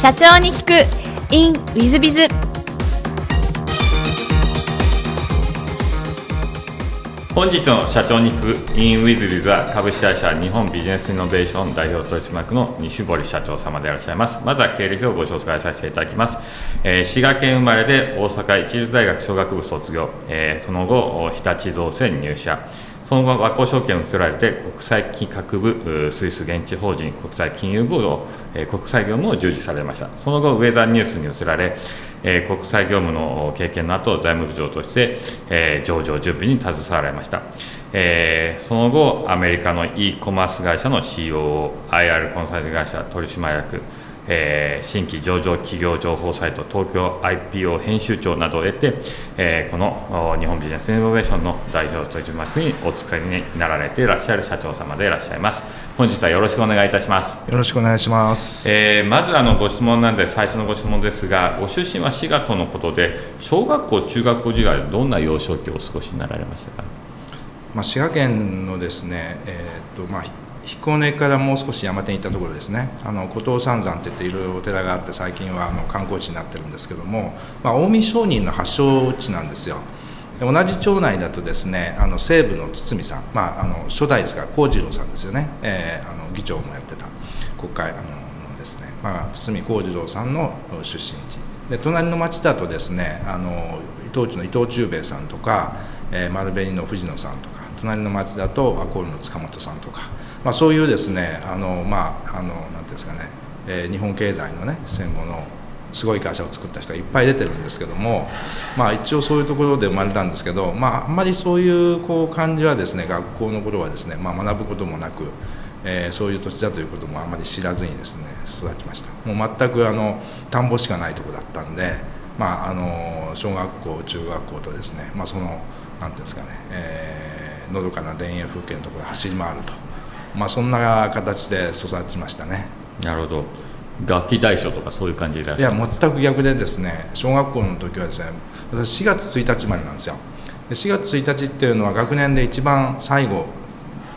社長に聞く。In ウィズビズ本日の社長に聞く。In ウィズビズは株式会社日本ビジネスイノベーション代表取締役の西堀社長様でいらっしゃいます。まずは経歴をご紹介させていただきます、えー滋賀県生まれで大阪一流大学商学部卒業、えーその後日立造船入社。その後、和光証券を移られて、国際企画部、スイス現地法人国際金融部を、え国際業務を従事されました。その後、ウェザーニュースに移られ、え国際業務の経験の後、財務部長として、え上場準備に携わられました。えその後、アメリカの e コマース会社の COO、IR コンサルティング会社取締役、えー新規上場企業情報サイト東京 IPO 編集長などを得て、えーこのお日本ビジネスイノベーションの代表取締役にお使いになられていらっしゃる社長様でいらっしゃいます。本日はよろしくお願いいたします。よろしくお願いします。えーまずあのご質問なんで最初のご質問ですがご出身は滋賀とのことで小学校中学校時代どんな幼少期をお過ごしになられましたか？まあ、滋賀県のですね、えーっとまあ、ひ彦根からもう少し山手に行ったところですね、あの古東三山って言っていろいろお寺があって、最近はあの観光地になってるんですけども、まあ、近江商人の発祥地なんですよ。で同じ町内だとですね、あの西部の堤さん、まあ、あの初代ですから幸次郎さんですよね、えーあの議長もやってた国会あのですね、まあ、堤幸次郎さんの出身地。で隣の町だとですねあの伊藤忠の伊藤忠兵衛さんとか、えー丸紅の藤野さんとか隣の町だとアコールの塚本さんとか、まあ、そういうですねあのまああのなんていうんですかね、えー日本経済のね戦後のすごい会社を作った人がいっぱい出てるんですけども、まあ、一応そういうところで生まれたんですけど、まあ、あんまりそういうこう感じはですね学校の頃はですね、まあ、学ぶこともなく、えーそういう土地だということもあまり知らずにですね育ちました。もう全くあの田んぼしかないところだったんで、まあ、あの小学校中学校とですね、まあ、そのなんていうんですかね、えーのどかな田園風景のところで走り回ると、まあ、そんな形で育ちましたね。なるほど。楽器大将とかそういう感じでいらっいしゃる。や全く逆でですね小学校の時はですね私4月1日までなんですよ。で4月1日っていうのは学年で一番最後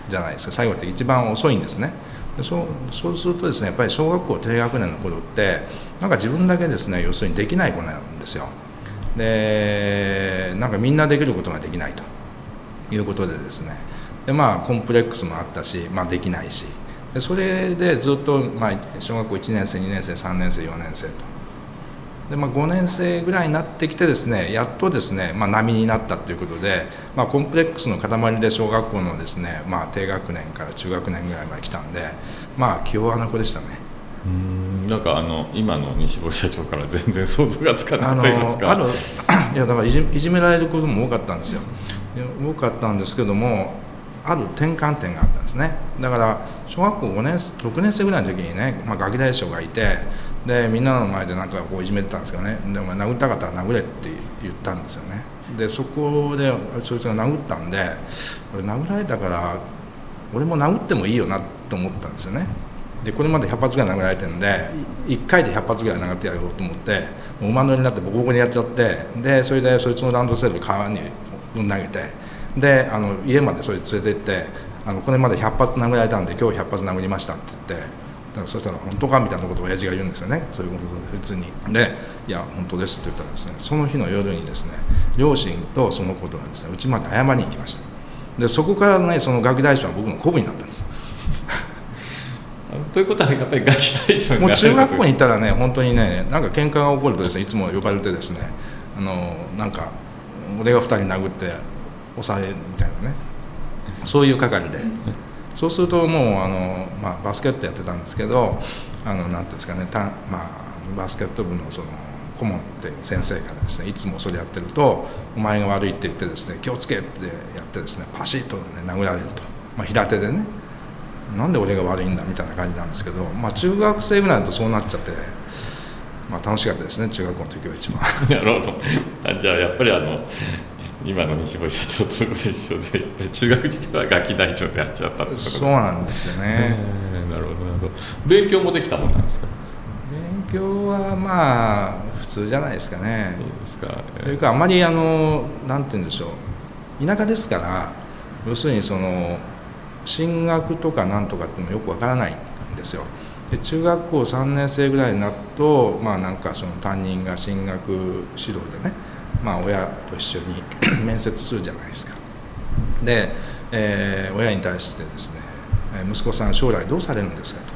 じゃないですか。最後って一番遅いんですね。でそうそうするとですねやっぱり小学校低学年の頃ってなんか自分だけですね要するにできない子なんですよ。でなんかみんなできることができないということでですねでまあコンプレックスもあったし、まあ、できないし。でそれでずっと、まあ、小学校1年生2年生3年生4年生と。で、まあ、5年生ぐらいになってきてですねやっとですね、まあ、波になったということで、まあ、コンプレックスの塊で小学校のですね、まあ、低学年から中学年ぐらいまで来たんでまあ気弱な子でしたね。うーんなんかあの今の西堀社長から全然想像がつかないと言いますか？ある いやだからいじいじめられることも多かったんですよ。多かったんですけどもある転換点があったんですね。だから小学校5年6年生ぐらいの時にね、まあ、ガキ大将がいてでみんなの前でなんかこういじめてたんですけどね。でお前殴ったかったら殴れって言ったんですよね。でそこでそいつが殴ったんで俺殴られたから俺も殴ってもいいよなと思ったんですよね。でこれまで100発ぐらい殴られてるんで1回で100発ぐらい殴ってやろうと思って馬乗りになってボコボコにやっちゃってでそれでそいつのランドセル川にぶん投げてであの家までそれ連れて行ってあのこれまで100発殴られたんで今日100発殴りましたって言ってだからそしたら本当かみたいなことを親父が言うんですよね。そういうことで普通に。でいや本当ですって言ったらですねその日の夜にですね両親とそのことがですねうちまで謝りに行きました。でそこからねそのガキ大将は僕の鼓舞になったんです。ということはやっぱり楽器大将にもう中学校に行ったらね本当にねなんか喧嘩が起こるとですねいつも呼ばれてですねあのなんか俺が2人殴って抑えるみたいなね。そういう係で。そうするともうあの、まあ、バスケットやってたんですけどあのなんていうんですかねた、まあ、バスケット部のその顧問っていう先生からですねいつもそれやってるとお前が悪いって言ってですね気をつけってやってですねパシッと、ね、殴られると、まあ、平手でね。なんで俺が悪いんだみたいな感じなんですけど、まあ、中学生ぐらいだとそうなっちゃって、まあ、楽しかったですね中学校の時は一番。なるほど。あじゃあやっぱりあの今の西堀社長とご一緒でやっぱり中学時代は楽器大将でやっちゃったんですそうなんですよね。なるほどなるほど。勉強もできたもんなんですか？勉強はまあ普通じゃないですかね。そうですか。というかあまりあのなんて言うんでしょう。田舎ですから要するにその進学とかなんとかっていうのもよくわからないんですよ。で中学校3年生ぐらいになるとまあなんかその担任が進学指導でねまあ親と一緒に 面接するじゃないですか。で、えー、親に対してですね「息子さん将来どうされるんですか?」と。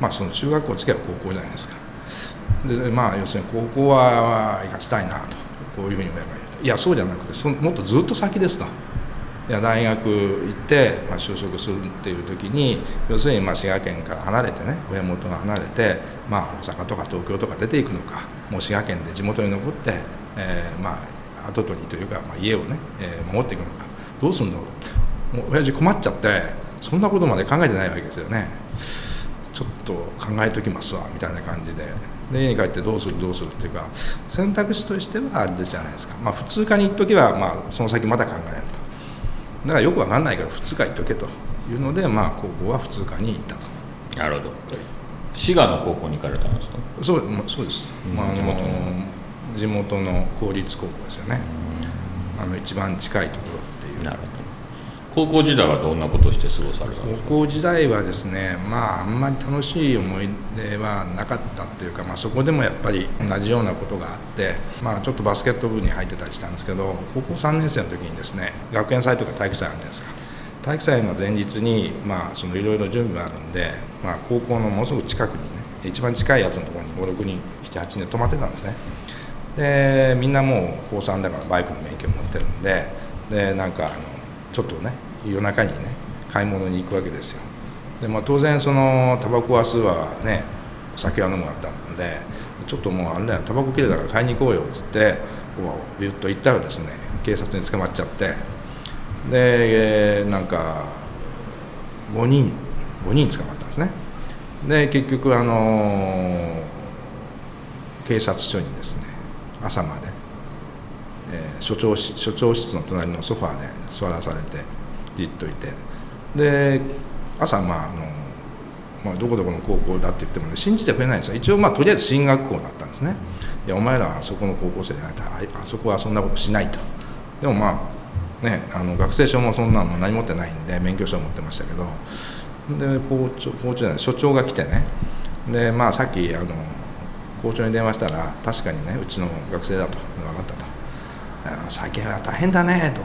まあその中学校次は高校じゃないですか。でまあ要するに高校は行かせたいなと。こういうふうに親が言うと。いやそうじゃなくてそもっとずっと先ですと。いや大学行って、まあ、就職するっていう時に要するにまあ滋賀県から離れてね親元が離れて、まあ、大阪とか東京とか出ていくのか。もう滋賀県で地元に残って、えー、まあ跡取りというか、まあ、家をね、えー、守っていくのか。どうするんだろう。もう親父困っちゃってそんなことまで考えてないわけですよね。ちょっと考えときますわみたいな感じで。で家に帰ってどうするどうするっていうか選択肢としてはあれじゃないですか、まあ、普通科に行っときは、まあ、その先また考えると。だからよくわかんないから普通科行っとけというので、まあ、高校は普通科に行ったと。なるほど。滋賀の高校に行かれたんですか？そう,、まあ、そうです、まあ、地元の地元の公立高校ですよね。あの一番近いところっていう。なるほど。高校時代はどんなことして過ごされたんですか？高校時代はですねまああんまり楽しい思い出はなかったっていうか、まあ、そこでもやっぱり同じようなことがあって、まあ、ちょっとバスケット部に入ってたりしたんですけど高校3年生の時にですね学園祭とか体育祭あるじゃないですか。体育祭の前日にまあそのいろいろ準備があるんで、まあ、高校のものすごく近くにね一番近いやつのところに56人78人で泊まってたんですねでみんなもう高3だからバイクの免許持ってるんででなんかあのちょっとね夜中にね買い物に行くわけですよ。で、まあ、当然そのタバコは吸うわねお酒は飲むわったんでちょっともうあれだよタバコ切れたから買いに行こうよっつってこうビュッと行ったらですね警察に捕まっちゃってでなんか5人5人捕まったんですね。で結局あの警察署にですね朝まで、えー、所長所長室の隣のソファーで座らされてじっといて。で朝まああの、まあ、どこどこの高校だって言ってもね信じてくれないんですよ。一応まあとりあえず進学校だったんですね。いやお前らはそこの高校生じゃないとあそこはそんなことしないと。でもまあねあの学生証もそんなの何持ってないんで免許証持ってましたけど。で校長校長じゃない所長が来てね。でまあさっきあの校長に電話したら確かにねうちの学生だと分かったと最近は大変だねと。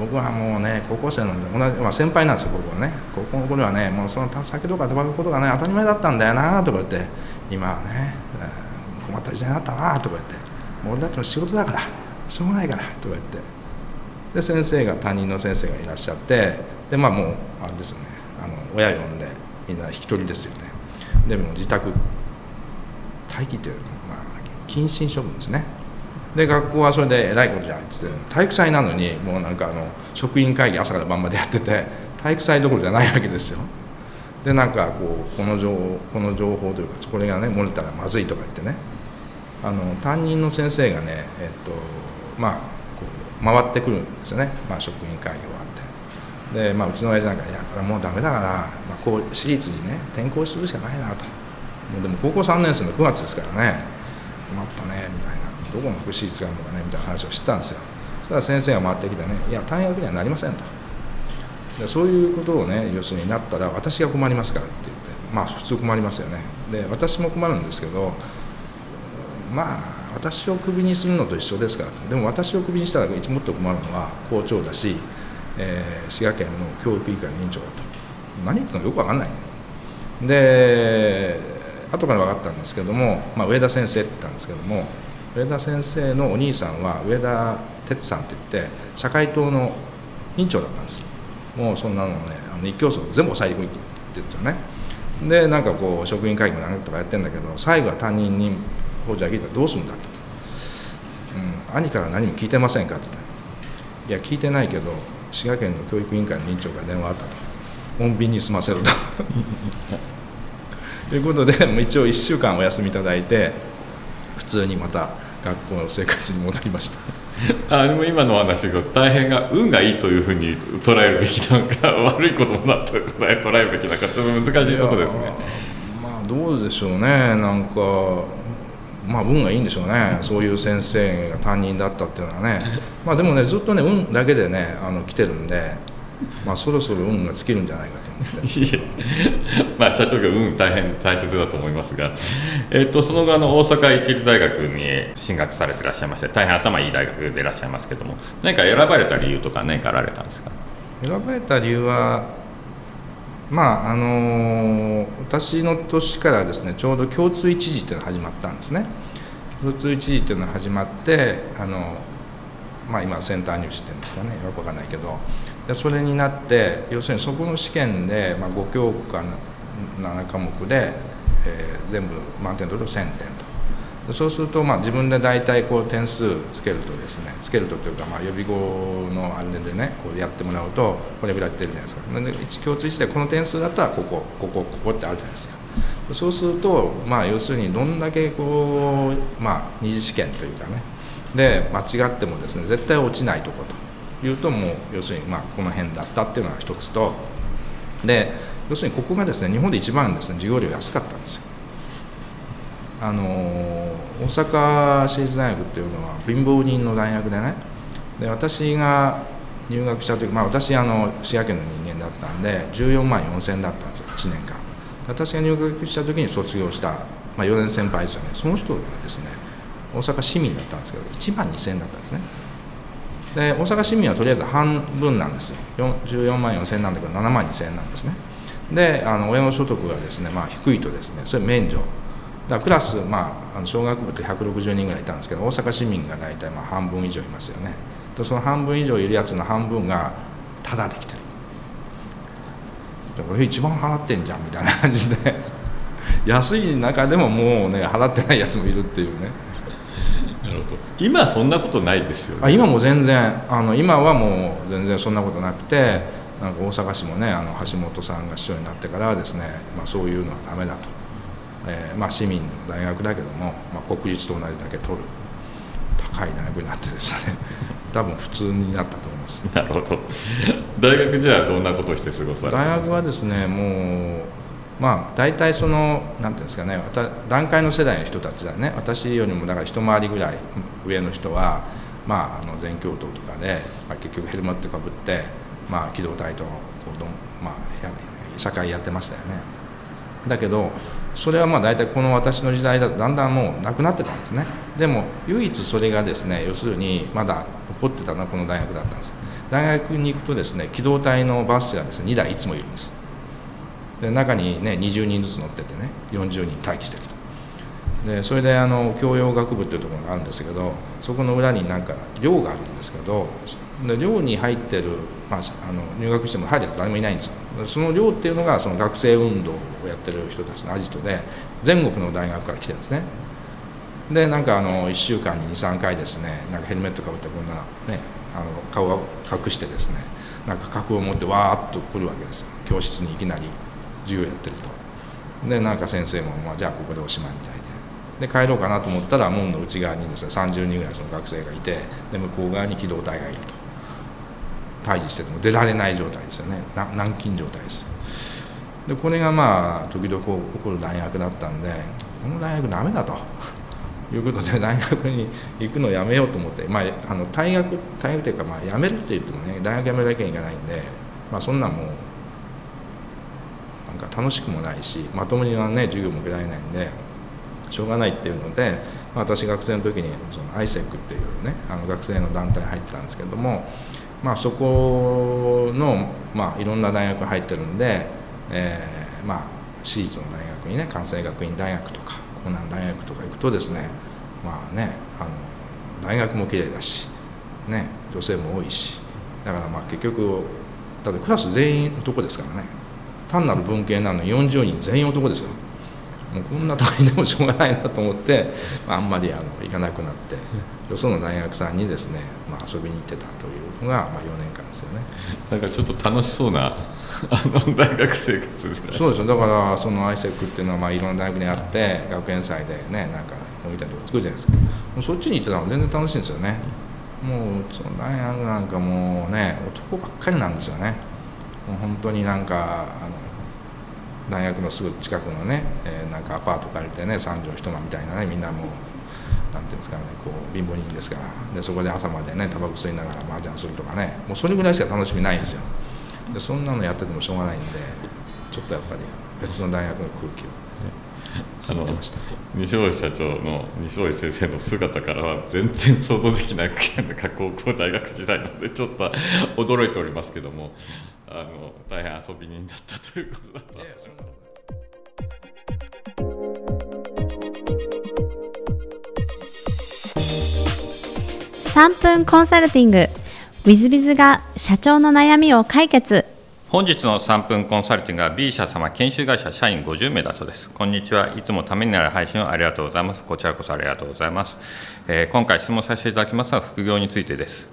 僕はもうね高校生なんで同じ、まあ、先輩なんですよ僕はね。高校の頃はねもうその酒とかタバコとかね当たり前だったんだよなとか言って今はね困った時代だったなとか言って。俺たちの仕事だからしょうがないからとか言って。で先生が担任の先生がいらっしゃってでまあもうあれですよね。あの親呼んでみんな引き取りですよね。でも自宅待機っていう、まあ、謹慎処分ですね。で学校はそれでえらいことじゃないっつって体育祭なのにもうなんかあの職員会議朝から晩までやってて体育祭どころじゃないわけですよ。でなんかこうこの情報この情報というかこれがね漏れたらまずいとか言ってね。あの担任の先生がねえっとまあこう回ってくるんですよね、まあ、職員会議終わって。で、まあ、うちの親父なんか「いやこれもうダメだから、まあ、こう私立にね転校するしかないな」と。もうでも高校3年生の9月ですからね。困ったねみたいな。どこの福祉率があるのかねみたいな話をしてたんですよ。そしたら先生が回ってきてねいや退学にはなりませんと。でそういうことをね要するになったら私が困りますからって言ってまあ普通困りますよね。で私も困るんですけどまあ私をクビにするのと一緒ですからでも私をクビにしたらもっと困るのは校長だし、えー、滋賀県の教育委員会の委員長だと。何言ってるのかよく分かんない、で後から分かったんですけども、まあ、上田先生って言ったんですけども上田先生のお兄さんは上田哲さんって言って社会党の委員長だったんです。もうそんなのねあの一教祖全部抑えていって言うんですよね。でなんかこう職員会議も何とかやってんだけど最後は担任に法事が聞いたらどうするんだって、うん、兄から何も聞いてませんかって言った。いや聞いてないけど滋賀県の教育委員会の委員長から電話あったと。穏便に済ませろと。ということで一応1週間お休みいただいて普通にまた学校の生活に戻りました。あでも今の話が大変が運がいいというふうに捉えるべきなのか悪いこともなと捉えるべきなのかちょっと難しいところですね。まあどうでしょうね。なんかまあ運がいいんでしょうね。そういう先生が担任だったっていうのはね。まあでもねずっとね運だけでねあの来てるんでまあそろそろ運が尽きるんじゃないかと思 まあ社長が運大変大切だと思いますが、えっとその後あの大阪市立大学に進学されていらっしゃいまして大変頭いい大学でいらっしゃいますけども何か選ばれた理由とか何かあられたんですか？選ばれた理由はまああの私の年からですねちょうど共通一時っていうのが始まったんですね。共通一時っていうのが始まってあのまあ今センター入試っていうんですかねよくわかんないけどでそれになって要するにそこの試験で、まあ、5教科7科目で、えー、全部満点取ると1000点と。でそうするとまあ自分で大体こう点数つけるとですねつけるとというかまあ予備校のあれでねこうやってもらうとこれぐらい出るじゃないですか。で一共通してこの点数だったらここここここってあるじゃないですか。そうするとまあ要するにどんだけこうまあ二次試験というかねで間違ってもですね絶対落ちないとこと。いうともう要するにまあこの辺だったっていうのが一つとで要するにここがですね日本で一番ですね授業料安かったんですよ。あの大阪市立大学っていうのは貧乏人の大学でねで私が入学した時、まあ、私あの滋賀県の人間だったんで14万4000円だったんですよ1年間。私が入学した時に卒業した、まあ、4年先輩ですよね。その人がですね大阪市民だったんですけど1万2000円だったんですね。で大阪市民はとりあえず半分なんですよ。14万4000円なんだけど7万2000円なんですね。であの親の所得がですね、まあ、低いとですねそれ免除。だクラス、まあ、あの小学部って160人ぐらいいたんですけど大阪市民が大体まあ半分以上いますよね。でその半分以上いるやつの半分がタダできてる。だから一番払ってんじゃんみたいな感じで。安い中でももうね払ってないやつもいるっていうね。なるほど。今そんなことないですよね。あ今も全然あの今はもう全然そんなことなくてなんか大阪市もねあの橋本さんが市長になってからはですね、まあ、そういうのはダメだと。えーまあ、市民の大学だけども、まあ、国立と同じだけ取る。高い大学になってですね 多分普通になったと思います。なるほど。大学じゃあどんなことをして過ごされ大学はですねもうまあ大体その何ていうんですかね段階の世代の人たちだね。私よりもだから一回りぐらい上の人はまああの全教頭とかで、まあ、結局ヘルメットかぶってまあ機動隊と、まあ、社会やってましたよね。だけどそれはまあ大体この私の時代だとだんだんもうなくなってたんですね。でも唯一それがですね要するにまだ残ってたのはこの大学だったんです。大学に行くとですね機動隊のバスがですね2台いつもいるんです。で中にね20人ずつ乗っててね40人待機してると。でそれであの教養学部っていうところがあるんですけどそこの裏になんか寮があるんですけどで寮に入ってる、まあ、あの入学しても入るやつ誰もいないんですよ。その寮っていうのがその学生運動をやってる人たちのアジトで全国の大学から来てるんですね。でなんかあの1週間に23回ですねなんかヘルメットかぶってこんなねあの顔を隠してですねなんか格を持ってわーっと来るわけですよ。教室にいきなり。授業やってると。でなんか先生も、まあ、じゃあここでおしまいみたいで。で帰ろうかなと思ったら門の内側にですね30人ぐらいその学生がいてで向こう側に機動隊がいると。対峙してても出られない状態ですよね。軟禁状態です。でこれがまあ時々起こる大学だったんでこの大学ダメだと。いうことで大学に行くのをやめようと思って、まあ、あの退学退学というかまあ辞めるって言ってもね大学辞めるわけにいかないんで、まあ、そんなもうなんか楽しくもないしまともにはね授業も受けられないんでしょうがないっていうので、まあ、私学生の時にその ISEC っていうねあの学生の団体入ってたんですけどもまあ、そこの、まあ、いろんな大学入ってるんで、えーまあ、私立の大学にね関西学院大学とか江南大学とか行くとですねまあねあの大学も綺麗だし、ね、女性も多いしだからまあ結局だってクラス全員男ですからね。単なる文系なのに40人全員男ですよ。もうこんなとこにでもしょうがないなと思って、まあ、あんまりあの行かなくなってよその大学さんにですね、まあ、遊びに行ってたというのが、まあ、4年間ですよね。なんかちょっと楽しそうな あの大学生活そうですよ。だからその ISEC っていうのはまあいろんな大学にあって学園祭でねなんか飲みたいなとこ作るじゃないですか。もうそっちに行ってたら全然楽しいんですよね。もうその大学なんかもうね男ばっかりなんですよね本当になんかあの大学のすぐ近くのね、えー、なんかアパート借りてね三畳一間みたいなねみんなもうなんていうんですかねこう貧乏人ですから。でそこで朝までねタバコ吸いながら麻雀するとかねもうそれぐらいしか楽しみないんですよ。でそんなのやっててもしょうがないんでちょっとやっぱり別の大学の空気をあの西堀社長の西堀先生の姿からは全然想像できない高校大学時代なのでちょっと驚いておりますけどもあの大変遊び人だったということだと。3分コンサルティング。w i z b i が社長の悩みを解決。本日の3分コンサルティングは B 社様研修会社社員50名だそうです。こんにちは。いつもためになる配信をありがとうございます。こちらこそありがとうございます。えー、今回質問させていただきますのは副業についてです。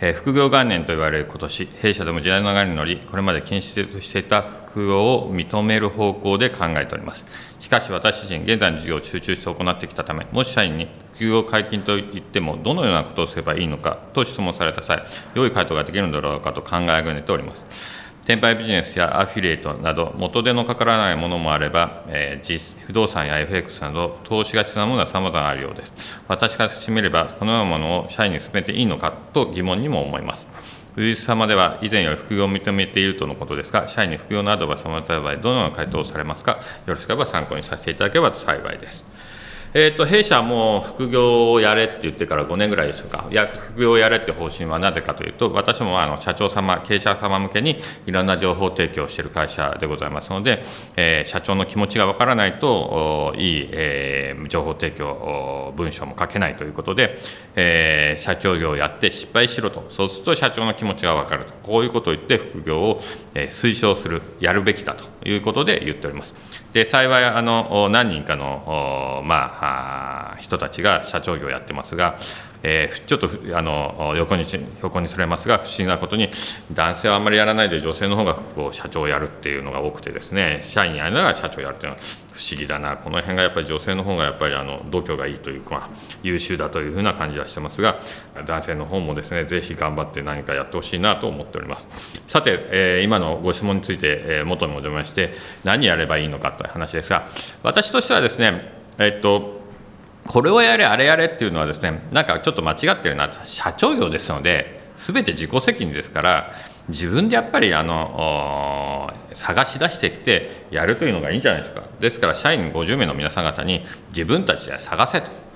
えー、副業元年と言われる今年、弊社でも時代の流れに乗り、これまで禁止としていた副業を認める方向で考えております。しかし私自身、現在の事業を集中して行ってきたため、もし社員に副業解禁といっても、どのようなことをすればいいのかと質問された際、良い回答ができるのだろうかと考えあぐねております。転売ビジネスやアフィリエイトなど元手のかからないものもあれば、えー、不動産や FX など投資が必要なものは様々あるようです。私からしてみればこのようなものを社員に進めていいのかと疑問にも思います。ウイルス様では以前より副業を認めているとのことですが社員に副業のアドバイスをもらった場合どのような回答をされますか？よろしければ参考にさせていただければ幸いです。えーと、弊社も副業をやれって言ってから5年ぐらいでしょうか、いや副業をやれって方針はなぜかというと、私もあの社長様、経営者様向けにいろんな情報提供をしている会社でございますので、えー、社長の気持ちがわからないと、いい、えー、情報提供、文章も書けないということで、えー、社長業をやって失敗しろと、そうすると社長の気持ちが分かると、こういうことを言って、副業を推奨する、やるべきだということで言っております。で幸いあの何人かの、まあ、人たちが社長業をやってますが、えー、ちょっとあの横に横にそれますが不思議なことに男性はあんまりやらないで女性の方がこう社長をやるっていうのが多くてですね社員やりながら社長やるっていうのは不思議だな。この辺がやっぱり女性の方がやっぱりあの度胸がいいというか優秀だというふうな感じはしてますが男性の方もですねぜひ頑張って何かやってほしいなと思っております。さて、えー、今のご質問について、えー、元に戻りまして何やればいいのかという話ですが私としてはですねえっとこれをやれあれやれっていうのはですねなんかちょっと間違ってるな。社長業ですので全て自己責任ですから自分でやっぱりあの探し出してきてやるというのがいいんじゃないですか。ですから社員50名の皆さん方に自分たちで探せと。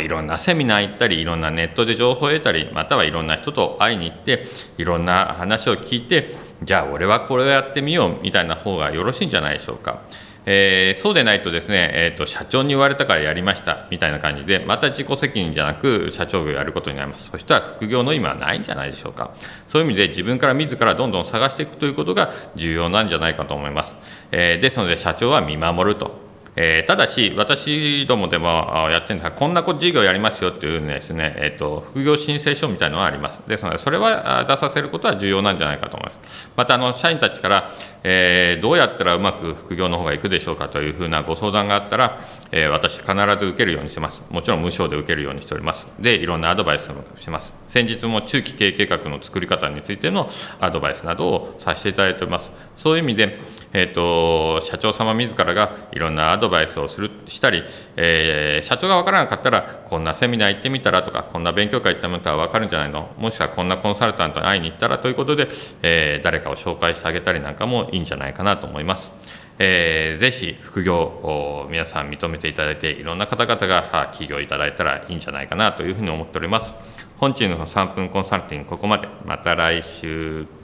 いろんなセミナー行ったりいろんなネットで情報を得たりまたはいろんな人と会いに行っていろんな話を聞いてじゃあ俺はこれをやってみようみたいな方がよろしいんじゃないでしょうか。えー、そうでないとですね、えーと、社長に言われたからやりましたみたいな感じでまた自己責任じゃなく社長業やることになります。そしたら副業の意味はないんじゃないでしょうか。そういう意味で自分から自らどんどん探していくということが重要なんじゃないかと思います、えー、ですので社長は見守ると。えー、ただし、私どもでもやってるんですが、こんな事業やりますよっていうですね、えーと、副業申請書みたいなのがあります。ですので、それは出させることは重要なんじゃないかと思います。また、あの社員たちから、えー、どうやったらうまく副業の方がいくでしょうかというふうなご相談があったら、えー、私、必ず受けるようにしてます。もちろん無償で受けるようにしております。で、いろんなアドバイスをしてます。先日も中期経営計画の作り方についてのアドバイスなどをさせていただいております。そういう意味で、えーと、社長様自らがいろんなアドバイスをするしたり、えー、社長が分からなかったらこんなセミナー行ってみたらとかこんな勉強会行ってみたら分かるんじゃないの？もしくはこんなコンサルタントに会いに行ったらということで、えー、誰かを紹介してあげたりなんかもいいんじゃないかなと思います。えー、ぜひ副業を皆さん認めていただいていろんな方々が起業いただいたらいいんじゃないかなというふうに思っております。本日の3分コンサルティングここまで。また来週。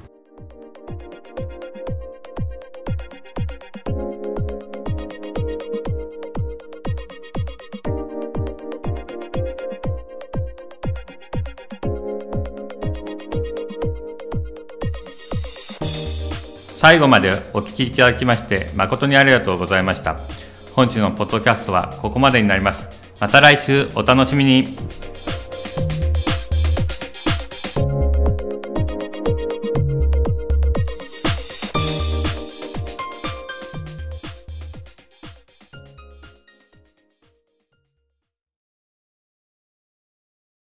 最後までお聴きいただきまして誠にありがとうございました。本日のポッドキャストはここまでになります。また来週お楽しみに。